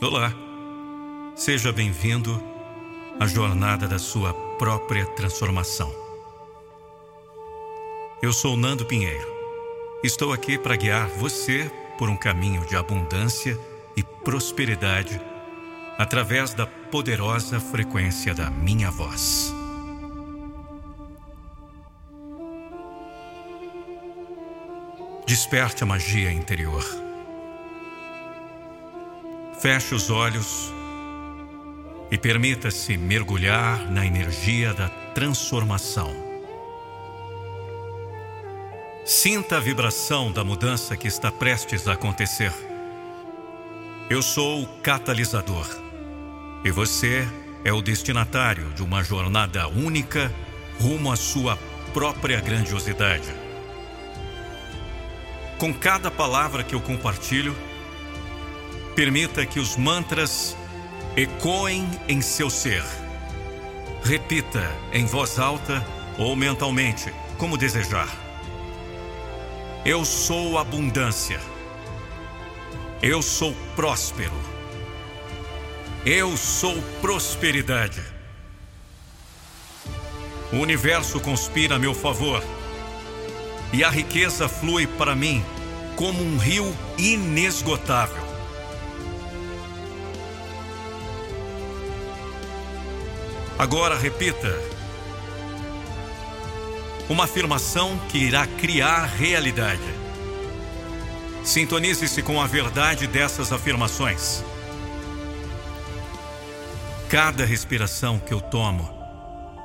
Olá, seja bem-vindo à jornada da sua própria transformação. Eu sou Nando Pinheiro. Estou aqui para guiar você por um caminho de abundância e prosperidade através da poderosa frequência da minha voz. Desperte a magia interior. Feche os olhos e permita-se mergulhar na energia da transformação. Sinta a vibração da mudança que está prestes a acontecer. Eu sou o catalisador e você é o destinatário de uma jornada única rumo à sua própria grandiosidade. Com cada palavra que eu compartilho, Permita que os mantras ecoem em seu ser. Repita em voz alta ou mentalmente, como desejar. Eu sou abundância. Eu sou próspero. Eu sou prosperidade. O universo conspira a meu favor e a riqueza flui para mim como um rio inesgotável. Agora repita. Uma afirmação que irá criar realidade. Sintonize-se com a verdade dessas afirmações. Cada respiração que eu tomo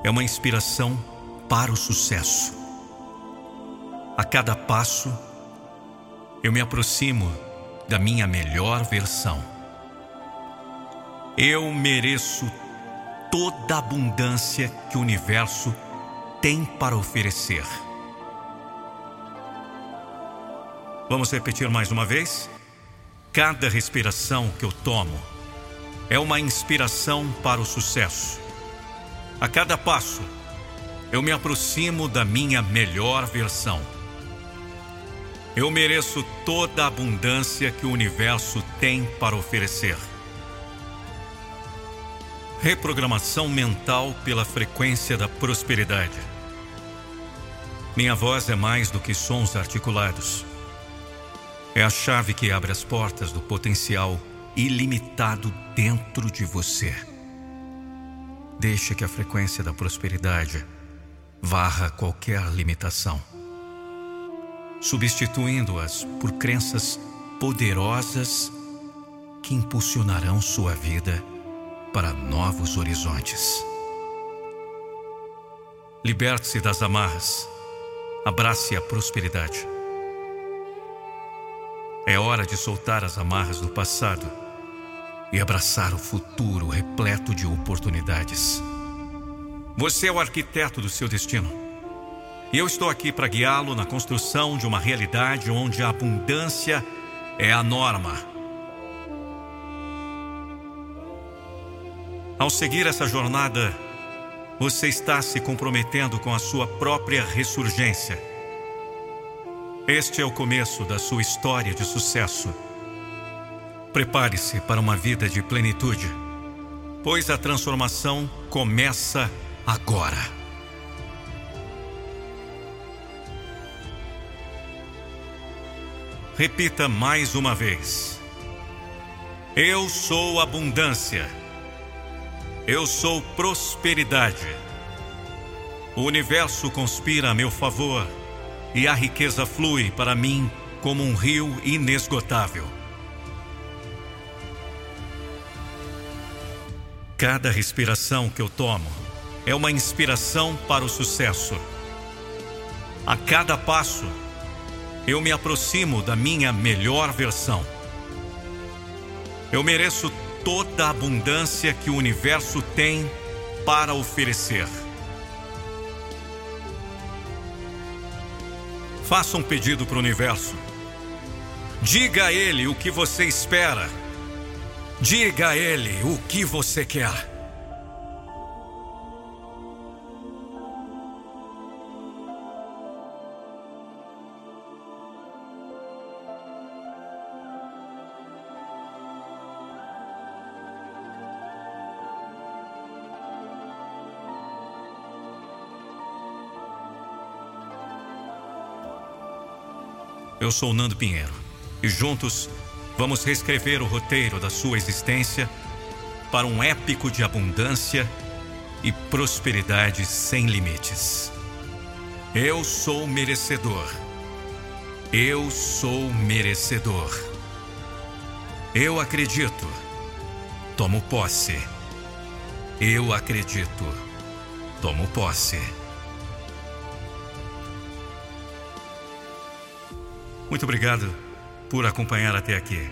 é uma inspiração para o sucesso. A cada passo, eu me aproximo da minha melhor versão. Eu mereço toda a abundância que o universo tem para oferecer. Vamos repetir mais uma vez? Cada respiração que eu tomo é uma inspiração para o sucesso. A cada passo, eu me aproximo da minha melhor versão. Eu mereço toda a abundância que o universo tem para oferecer. Reprogramação mental pela frequência da prosperidade. Minha voz é mais do que sons articulados. É a chave que abre as portas do potencial ilimitado dentro de você. Deixe que a frequência da prosperidade varra qualquer limitação, substituindo-as por crenças poderosas que impulsionarão sua vida para novos horizontes. Liberte-se das amarras, abrace a prosperidade. É hora de soltar as amarras do passado e abraçar o futuro repleto de oportunidades. Você é o arquiteto do seu destino. E eu estou aqui para guiá-lo na construção de uma realidade onde a abundância é a norma Ao seguir essa jornada, você está se comprometendo com a sua própria ressurgência. Este é o começo da sua história de sucesso. Prepare-se para uma vida de plenitude, pois a transformação começa agora. Repita mais uma vez. Eu sou abundância. Eu sou prosperidade. O universo conspira a meu favor e a riqueza flui para mim como um rio inesgotável. Cada respiração que eu tomo é uma inspiração para o sucesso. A cada passo, eu me aproximo da minha melhor versão. Eu mereço toda a abundância que o universo tem para oferecer. Faça um pedido para o universo. Diga a ele o que você espera. Diga a ele o que você quer. Eu sou Nando Pinheiro e juntos vamos reescrever o roteiro da sua existência para um épico de abundância e prosperidade sem limites. Eu sou merecedor. Eu sou merecedor. Eu acredito. Tomo posse. Eu acredito. Tomo posse. Muito obrigado por acompanhar até aqui.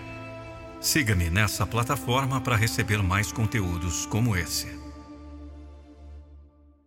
Siga-me nessa plataforma para receber mais conteúdos como esse.